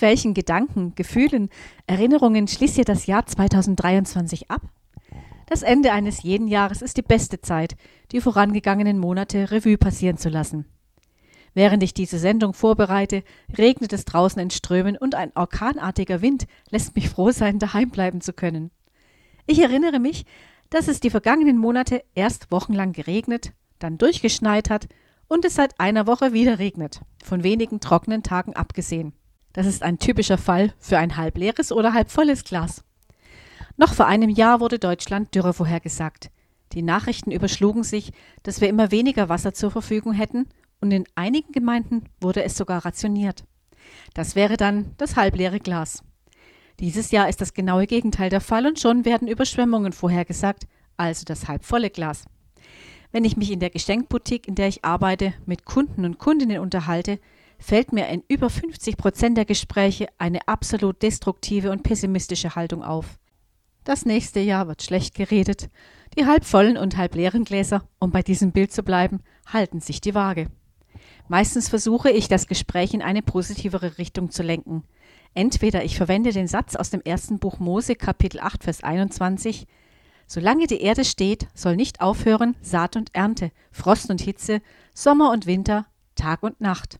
Welchen Gedanken, Gefühlen, Erinnerungen schließt ihr das Jahr 2023 ab? Das Ende eines jeden Jahres ist die beste Zeit, die vorangegangenen Monate Revue passieren zu lassen. Während ich diese Sendung vorbereite, regnet es draußen in Strömen und ein orkanartiger Wind lässt mich froh sein, daheim bleiben zu können. Ich erinnere mich, dass es die vergangenen Monate erst wochenlang geregnet, dann durchgeschneit hat und es seit einer Woche wieder regnet, von wenigen trockenen Tagen abgesehen. Das ist ein typischer Fall für ein halb leeres oder halb volles Glas. Noch vor einem Jahr wurde Deutschland Dürre vorhergesagt. Die Nachrichten überschlugen sich, dass wir immer weniger Wasser zur Verfügung hätten und in einigen Gemeinden wurde es sogar rationiert. Das wäre dann das halbleere Glas. Dieses Jahr ist das genaue Gegenteil der Fall und schon werden Überschwemmungen vorhergesagt, also das halbvolle Glas. Wenn ich mich in der Geschenkboutique, in der ich arbeite, mit Kunden und Kundinnen unterhalte, fällt mir in über 50 Prozent der Gespräche eine absolut destruktive und pessimistische Haltung auf. Das nächste Jahr wird schlecht geredet. Die halbvollen und halbleeren Gläser, um bei diesem Bild zu bleiben, halten sich die Waage. Meistens versuche ich, das Gespräch in eine positivere Richtung zu lenken. Entweder ich verwende den Satz aus dem ersten Buch Mose, Kapitel 8, Vers 21, Solange die Erde steht, soll nicht aufhören Saat und Ernte, Frost und Hitze, Sommer und Winter, Tag und Nacht.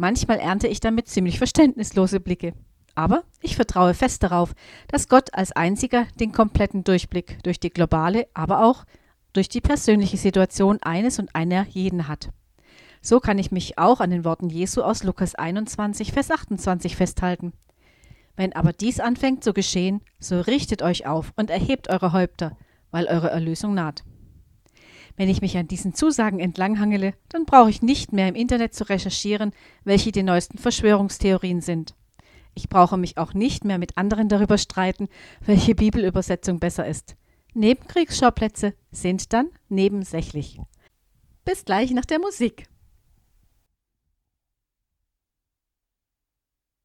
Manchmal ernte ich damit ziemlich verständnislose Blicke. Aber ich vertraue fest darauf, dass Gott als einziger den kompletten Durchblick durch die globale, aber auch durch die persönliche Situation eines und einer jeden hat. So kann ich mich auch an den Worten Jesu aus Lukas 21, Vers 28 festhalten. Wenn aber dies anfängt zu geschehen, so richtet euch auf und erhebt eure Häupter, weil eure Erlösung naht. Wenn ich mich an diesen Zusagen entlanghangele, dann brauche ich nicht mehr im Internet zu recherchieren, welche die neuesten Verschwörungstheorien sind. Ich brauche mich auch nicht mehr mit anderen darüber streiten, welche Bibelübersetzung besser ist. Nebenkriegsschauplätze sind dann nebensächlich. Bis gleich nach der Musik.